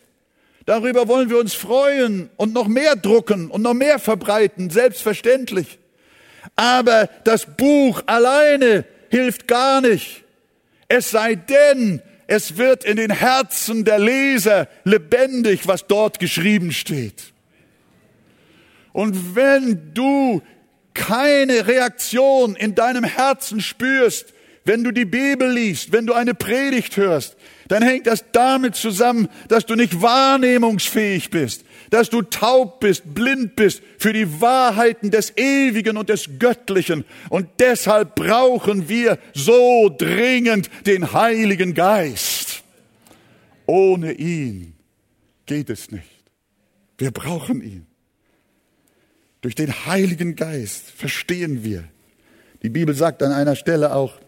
Darüber wollen wir uns freuen und noch mehr drucken und noch mehr verbreiten, selbstverständlich. Aber das Buch alleine hilft gar nicht. Es sei denn, es wird in den Herzen der Leser lebendig, was dort geschrieben steht. Und wenn du keine Reaktion in deinem Herzen spürst, wenn du die Bibel liest, wenn du eine Predigt hörst, dann hängt das damit zusammen, dass du nicht wahrnehmungsfähig bist, dass du taub bist, blind bist für die Wahrheiten des Ewigen und des Göttlichen. Und deshalb brauchen wir so dringend den Heiligen Geist. Ohne ihn geht es nicht. Wir brauchen ihn. Durch den Heiligen Geist verstehen wir. Die Bibel sagt an einer Stelle auch,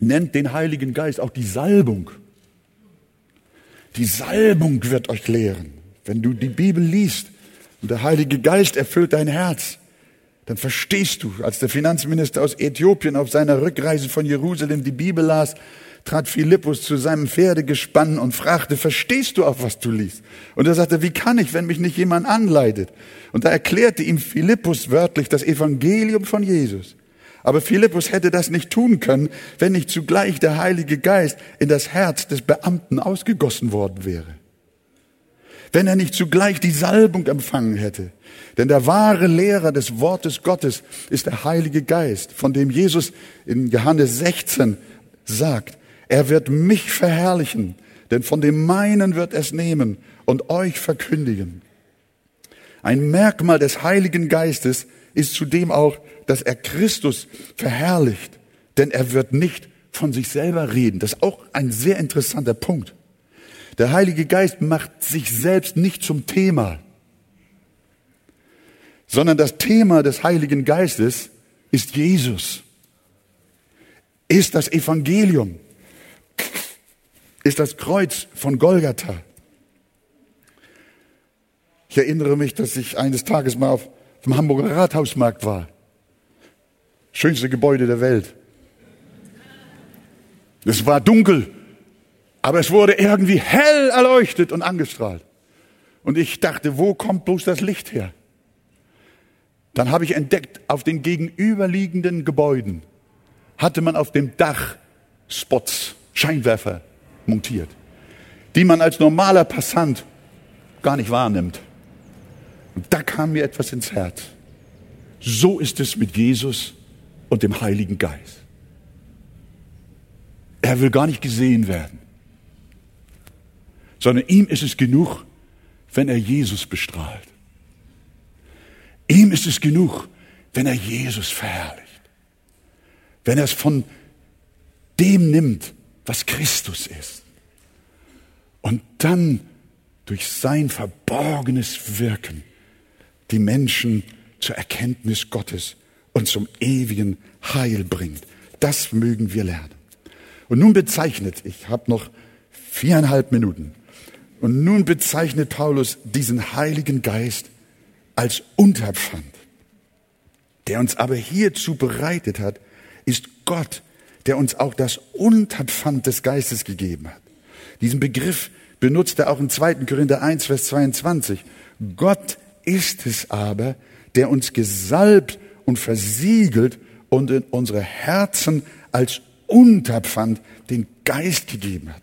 nennt den Heiligen Geist auch die Salbung. Die Salbung wird euch lehren. Wenn du die Bibel liest und der Heilige Geist erfüllt dein Herz, dann verstehst du, als der Finanzminister aus Äthiopien auf seiner Rückreise von Jerusalem die Bibel las, trat Philippus zu seinem Pferdegespann und fragte, verstehst du auch, was du liest? Und er sagte, wie kann ich, wenn mich nicht jemand anleitet? Und da erklärte ihm Philippus wörtlich das Evangelium von Jesus. Aber Philippus hätte das nicht tun können, wenn nicht zugleich der Heilige Geist in das Herz des Beamten ausgegossen worden wäre. Wenn er nicht zugleich die Salbung empfangen hätte. Denn der wahre Lehrer des Wortes Gottes ist der Heilige Geist, von dem Jesus in Johannes 16 sagt, er wird mich verherrlichen, denn von dem meinen wird es nehmen und euch verkündigen. Ein Merkmal des Heiligen Geistes ist zudem auch, dass er Christus verherrlicht, denn er wird nicht von sich selber reden. Das ist auch ein sehr interessanter Punkt. Der Heilige Geist macht sich selbst nicht zum Thema, sondern das Thema des Heiligen Geistes ist Jesus, ist das Evangelium, ist das Kreuz von Golgatha. Ich erinnere mich, dass ich eines Tages mal auf dem Hamburger Rathausmarkt war. Schönste Gebäude der Welt. Es war dunkel, aber es wurde irgendwie hell erleuchtet und angestrahlt. Und ich dachte, wo kommt bloß das Licht her? Dann habe ich entdeckt, auf den gegenüberliegenden Gebäuden hatte man auf dem Dach Spots, Scheinwerfer montiert, die man als normaler Passant gar nicht wahrnimmt. Und da kam mir etwas ins Herz. So ist es mit Jesus und dem Heiligen Geist. Er will gar nicht gesehen werden, sondern ihm ist es genug, wenn er Jesus bestrahlt. Ihm ist es genug, wenn er Jesus verherrlicht. Wenn er es von dem nimmt, was Christus ist. Und dann durch sein verborgenes Wirken die Menschen zur Erkenntnis Gottes und zum ewigen Heil bringt. Das mögen wir lernen. Und nun bezeichnet, ich habe noch viereinhalb Minuten, und nun bezeichnet Paulus diesen Heiligen Geist als Unterpfand. Der uns aber hierzu bereitet hat, ist Gott, der uns auch das Unterpfand des Geistes gegeben hat. Diesen Begriff benutzt er auch in 2. Korinther 1, Vers 22. Gott ist es aber, der uns gesalbt und versiegelt und in unsere Herzen als Unterpfand den Geist gegeben hat.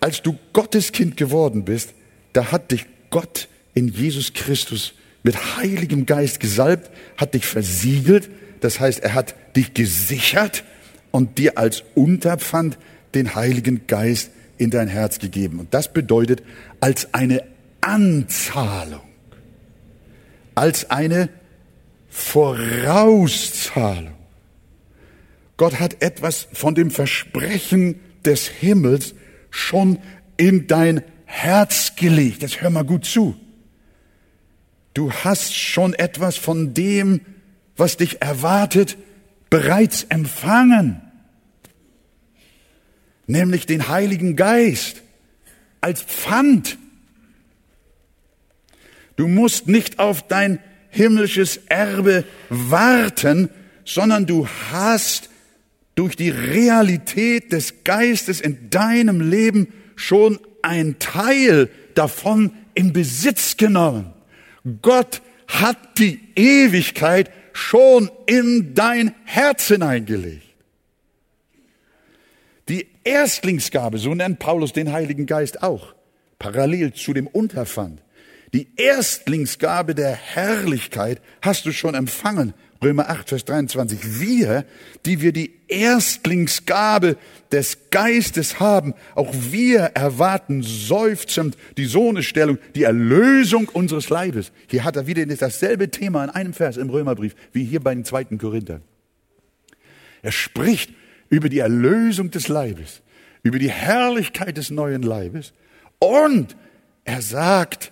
Als du Gottes Kind geworden bist, da hat dich Gott in Jesus Christus mit heiligem Geist gesalbt, hat dich versiegelt, das heißt, er hat dich gesichert und dir als Unterpfand den Heiligen Geist in dein Herz gegeben. Und das bedeutet als eine Anzahlung, als eine Vorauszahlung. Gott hat etwas von dem Versprechen des Himmels schon in dein Herz gelegt. Jetzt hör mal gut zu. Du hast schon etwas von dem, was dich erwartet, bereits empfangen. Nämlich den Heiligen Geist als Pfand. Du musst nicht auf dein himmlisches Erbe warten, sondern du hast durch die Realität des Geistes in deinem Leben schon ein Teil davon in Besitz genommen. Gott hat die Ewigkeit schon in dein Herz hineingelegt. Die Erstlingsgabe, so nennt Paulus den Heiligen Geist auch, parallel zu dem Unterpfand. Die Erstlingsgabe der Herrlichkeit hast du schon empfangen. Römer 8, Vers 23. Wir, die wir die Erstlingsgabe des Geistes haben, auch wir erwarten seufzend die Sohnestellung, die Erlösung unseres Leibes. Hier hat er wieder dasselbe Thema in einem Vers im Römerbrief, wie hier bei den zweiten Korinther. Er spricht über die Erlösung des Leibes, über die Herrlichkeit des neuen Leibes und er sagt,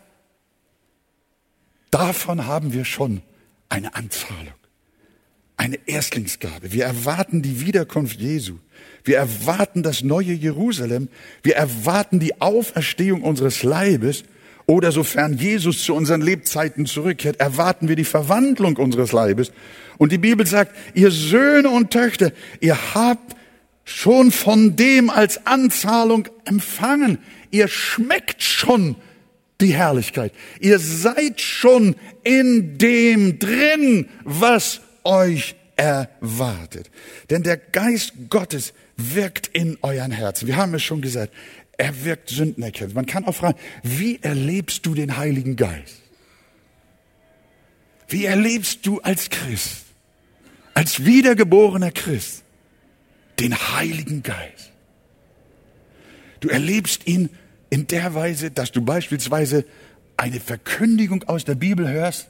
Davon haben wir schon eine Anzahlung, eine Erstlingsgabe. Wir erwarten die Wiederkunft Jesu. Wir erwarten das neue Jerusalem. Wir erwarten die Auferstehung unseres Leibes. Oder sofern Jesus zu unseren Lebzeiten zurückkehrt, erwarten wir die Verwandlung unseres Leibes. Und die Bibel sagt, ihr Söhne und Töchter, ihr habt schon von dem als Anzahlung empfangen. Ihr schmeckt schon die Herrlichkeit. Ihr seid schon in dem drin, was euch erwartet. Denn der Geist Gottes wirkt in euren Herzen. Wir haben es schon gesagt. Er wirkt Sündenerkenntnis. Man kann auch fragen, wie erlebst du den Heiligen Geist? Wie erlebst du als Christ, als wiedergeborener Christ, den Heiligen Geist? Du erlebst ihn in der Weise, dass du beispielsweise eine Verkündigung aus der Bibel hörst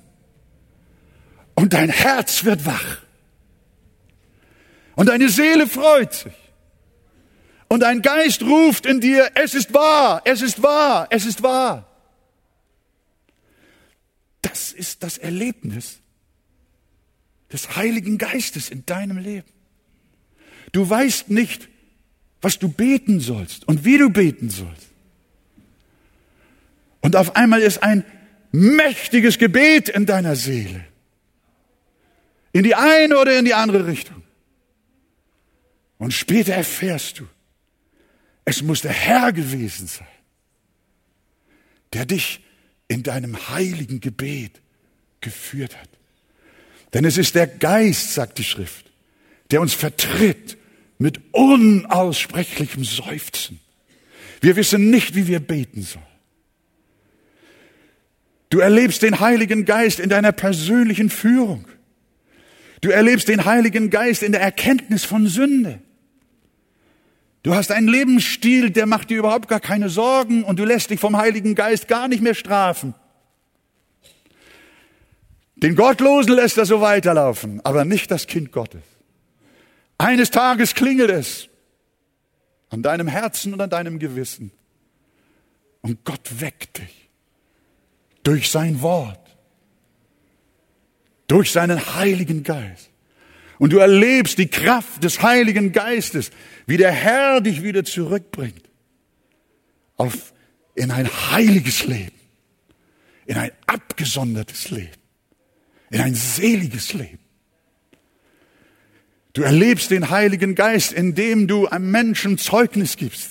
und dein Herz wird wach und deine Seele freut sich und dein Geist ruft in dir, es ist wahr, es ist wahr, es ist wahr. Das ist das Erlebnis des Heiligen Geistes in deinem Leben. Du weißt nicht, was du beten sollst und wie du beten sollst. Und auf einmal ist ein mächtiges Gebet in deiner Seele. In die eine oder in die andere Richtung. Und später erfährst du, es muss der Herr gewesen sein, der dich in deinem heiligen Gebet geführt hat. Denn es ist der Geist, sagt die Schrift, der uns vertritt mit unaussprechlichem Seufzen. Wir wissen nicht, wie wir beten sollen. Du erlebst den Heiligen Geist in deiner persönlichen Führung. Du erlebst den Heiligen Geist in der Erkenntnis von Sünde. Du hast einen Lebensstil, der macht dir überhaupt gar keine Sorgen und du lässt dich vom Heiligen Geist gar nicht mehr strafen. Den Gottlosen lässt er so weiterlaufen, aber nicht das Kind Gottes. Eines Tages klingelt es an deinem Herzen und an deinem Gewissen und Gott weckt dich durch sein Wort, durch seinen Heiligen Geist. Und du erlebst die Kraft des Heiligen Geistes, wie der Herr dich wieder zurückbringt auf, in ein heiliges Leben, in ein abgesondertes Leben, in ein seliges Leben. Du erlebst den Heiligen Geist, indem du einem Menschen Zeugnis gibst.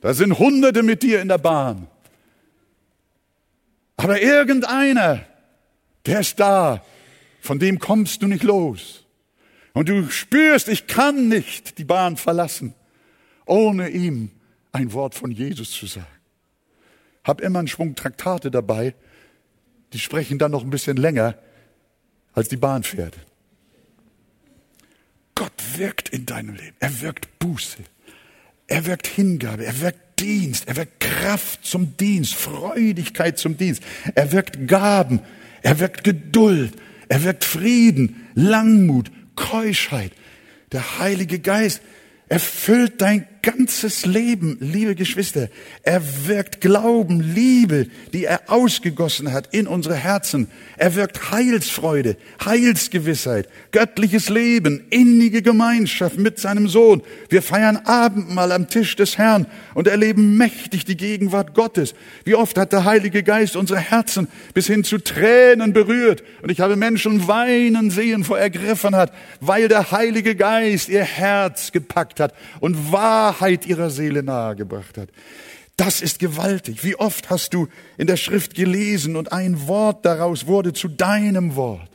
Da sind Hunderte mit dir in der Bahn. Aber irgendeiner, der ist da, von dem kommst du nicht los. Und du spürst, ich kann nicht die Bahn verlassen, ohne ihm ein Wort von Jesus zu sagen. Hab immer einen Schwung Traktate dabei, die sprechen dann noch ein bisschen länger, als die Bahn fährt. Gott wirkt in deinem Leben. Er wirkt Buße. Er wirkt Hingabe. Er wirkt Dienst. Er wirkt Kraft zum Dienst. Freudigkeit zum Dienst. Er wirkt Gaben. Er wirkt Geduld. Er wirkt Frieden, Langmut, Keuschheit. Der Heilige Geist erfüllt dein ganzes Leben, liebe Geschwister. Er wirkt Glauben, Liebe, die er ausgegossen hat in unsere Herzen. Er wirkt Heilsfreude, Heilsgewissheit, göttliches Leben, innige Gemeinschaft mit seinem Sohn. Wir feiern Abendmahl am Tisch des Herrn und erleben mächtig die Gegenwart Gottes. Wie oft hat der Heilige Geist unsere Herzen bis hin zu Tränen berührt. Und ich habe Menschen weinen sehen vor Ergriffenheit, weil der Heilige Geist ihr Herz gepackt hat und Wahrheit Wahrheit ihrer Seele nahegebracht hat. Das ist gewaltig. Wie oft hast du in der Schrift gelesen und ein Wort daraus wurde zu deinem Wort.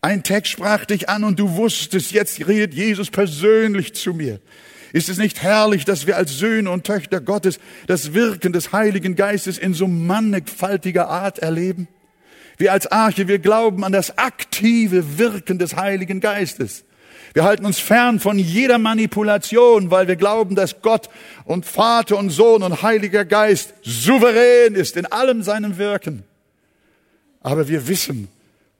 Ein Text sprach dich an und du wusstest, jetzt redet Jesus persönlich zu mir. Ist es nicht herrlich, dass wir als Söhne und Töchter Gottes das Wirken des Heiligen Geistes in so mannigfaltiger Art erleben? Wir als Arche, wir glauben an das aktive Wirken des Heiligen Geistes. Wir halten uns fern von jeder Manipulation, weil wir glauben, dass Gott und Vater und Sohn und Heiliger Geist souverän ist in allem seinem Wirken. Aber wir wissen,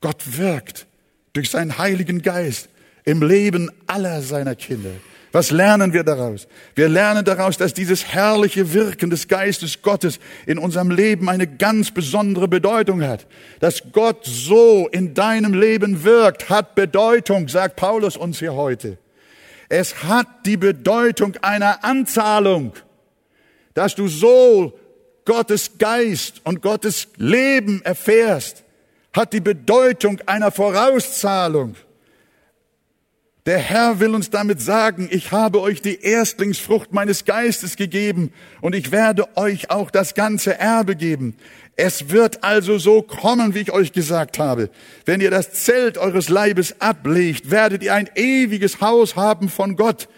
Gott wirkt durch seinen Heiligen Geist im Leben aller seiner Kinder. Was lernen wir daraus? Wir lernen daraus, dass dieses herrliche Wirken des Geistes Gottes in unserem Leben eine ganz besondere Bedeutung hat. Dass Gott so in deinem Leben wirkt, hat Bedeutung, sagt Paulus uns hier heute. Es hat die Bedeutung einer Anzahlung, dass du so Gottes Geist und Gottes Leben erfährst, hat die Bedeutung einer Vorauszahlung. Der Herr will uns damit sagen, ich habe euch die Erstlingsfrucht meines Geistes gegeben und ich werde euch auch das ganze Erbe geben. Es wird also so kommen, wie ich euch gesagt habe. Wenn ihr das Zelt eures Leibes ablegt, werdet ihr ein ewiges Haus haben von Gott.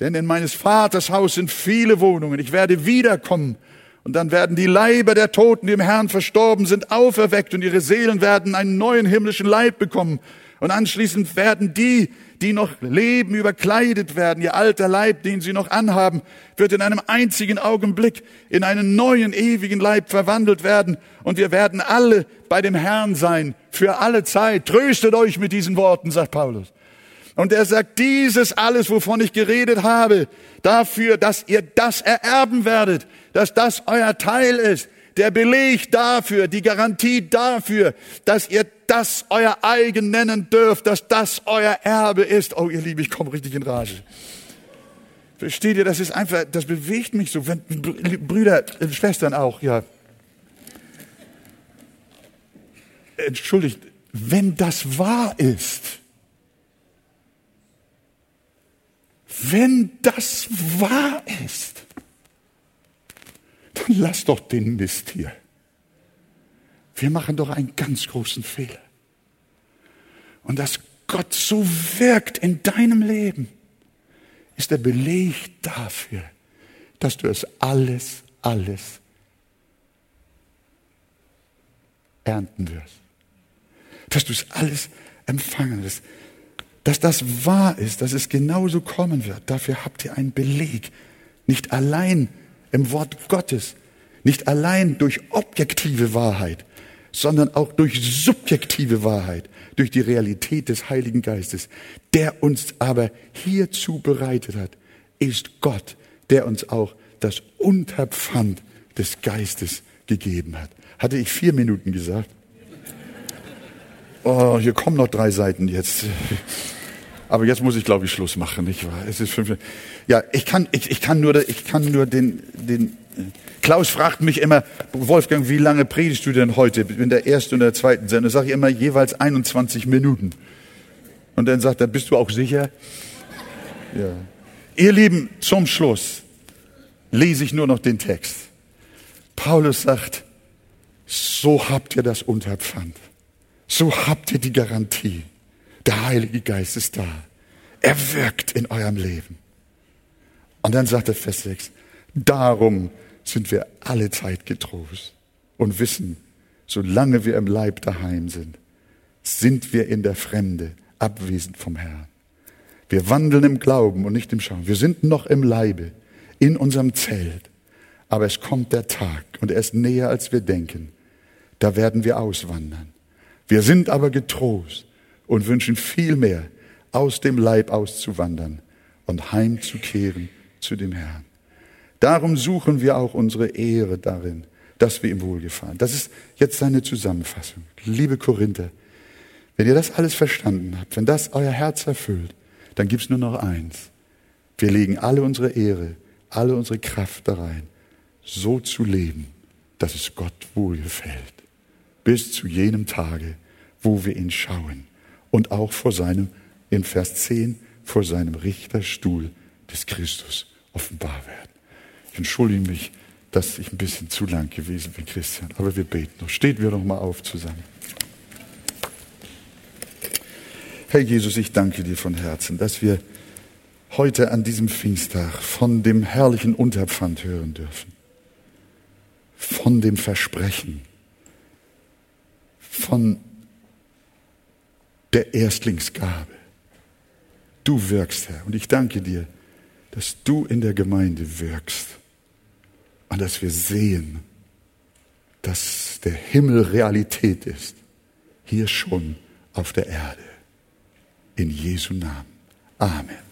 Denn in meines Vaters Haus sind viele Wohnungen. Ich werde wiederkommen. Und dann werden die Leiber der Toten, die im Herrn verstorben sind, auferweckt und ihre Seelen werden einen neuen himmlischen Leib bekommen. Und anschließend werden die, die noch leben, überkleidet werden. Ihr alter Leib, den sie noch anhaben, wird in einem einzigen Augenblick in einen neuen, ewigen Leib verwandelt werden. Und wir werden alle bei dem Herrn sein, für alle Zeit. Tröstet euch mit diesen Worten, sagt Paulus. Und er sagt, dieses alles, wovon ich geredet habe, dafür, dass ihr das ererben werdet, dass das euer Teil ist, der Beleg dafür, die Garantie dafür, dass ihr das euer eigen nennen dürft, dass das euer Erbe ist. Oh, ihr Lieben, ich komme richtig in Rage. Versteht ihr, das ist einfach, das bewegt mich so. Wenn, Brüder, äh, Schwestern auch, ja. Entschuldigt, wenn das wahr ist, wenn das wahr ist, lass doch den Mist hier. Wir machen doch einen ganz großen Fehler. Und dass Gott so wirkt in deinem Leben, ist der Beleg dafür, dass du es alles, alles ernten wirst. Dass du es alles empfangen wirst. Dass das wahr ist, dass es genauso kommen wird. Dafür habt ihr einen Beleg. Nicht allein im Wort Gottes, nicht allein durch objektive Wahrheit, sondern auch durch subjektive Wahrheit, durch die Realität des Heiligen Geistes, der uns aber hierzu bereitet hat, ist Gott, der uns auch das Unterpfand des Geistes gegeben hat. Hatte ich vier Minuten gesagt? Oh, hier kommen noch drei Seiten jetzt. Aber jetzt muss ich, glaube ich, Schluss machen, wahr? Es ist fünf. Ja, ich kann, ich, ich kann nur, ich kann nur den, den. Klaus fragt mich immer, Wolfgang, wie lange predigst du denn heute in der ersten und der zweiten Sendung? Sage ich immer jeweils 21 Minuten. Und dann sagt er, bist du auch sicher? Ja. Ihr Lieben, zum Schluss lese ich nur noch den Text. Paulus sagt, so habt ihr das Unterpfand. So habt ihr die Garantie. Der Heilige Geist ist da. Er wirkt in eurem Leben. Und dann sagt er Vers 6, darum sind wir alle Zeit getrost und wissen, solange wir im Leib daheim sind, sind wir in der Fremde, abwesend vom Herrn. Wir wandeln im Glauben und nicht im Schauen. Wir sind noch im Leibe, in unserem Zelt. Aber es kommt der Tag und er ist näher, als wir denken. Da werden wir auswandern. Wir sind aber getrost und wünschen viel mehr, aus dem Leib auszuwandern und heimzukehren zu dem Herrn. Darum suchen wir auch unsere Ehre darin, dass wir ihm wohlgefallen. Das ist jetzt seine Zusammenfassung. Liebe Korinther, wenn ihr das alles verstanden habt, wenn das euer Herz erfüllt, dann gibt's nur noch eins. Wir legen alle unsere Ehre, alle unsere Kraft da rein, so zu leben, dass es Gott wohlgefällt. Bis zu jenem Tage, wo wir ihn schauen und auch vor seinem, in Vers 10, vor seinem Richterstuhl des Christus offenbar werden. Ich entschuldige mich, dass ich ein bisschen zu lang gewesen bin, Christian, aber wir beten noch. Steht wir noch mal auf zusammen. Herr Jesus, ich danke dir von Herzen, dass wir heute an diesem Pfingsttag von dem herrlichen Unterpfand hören dürfen, von dem Versprechen, von der Erstlingsgabe. Du wirkst, Herr, und ich danke dir, dass du in der Gemeinde wirkst und dass wir sehen, dass der Himmel Realität ist, hier schon auf der Erde. In Jesu Namen. Amen.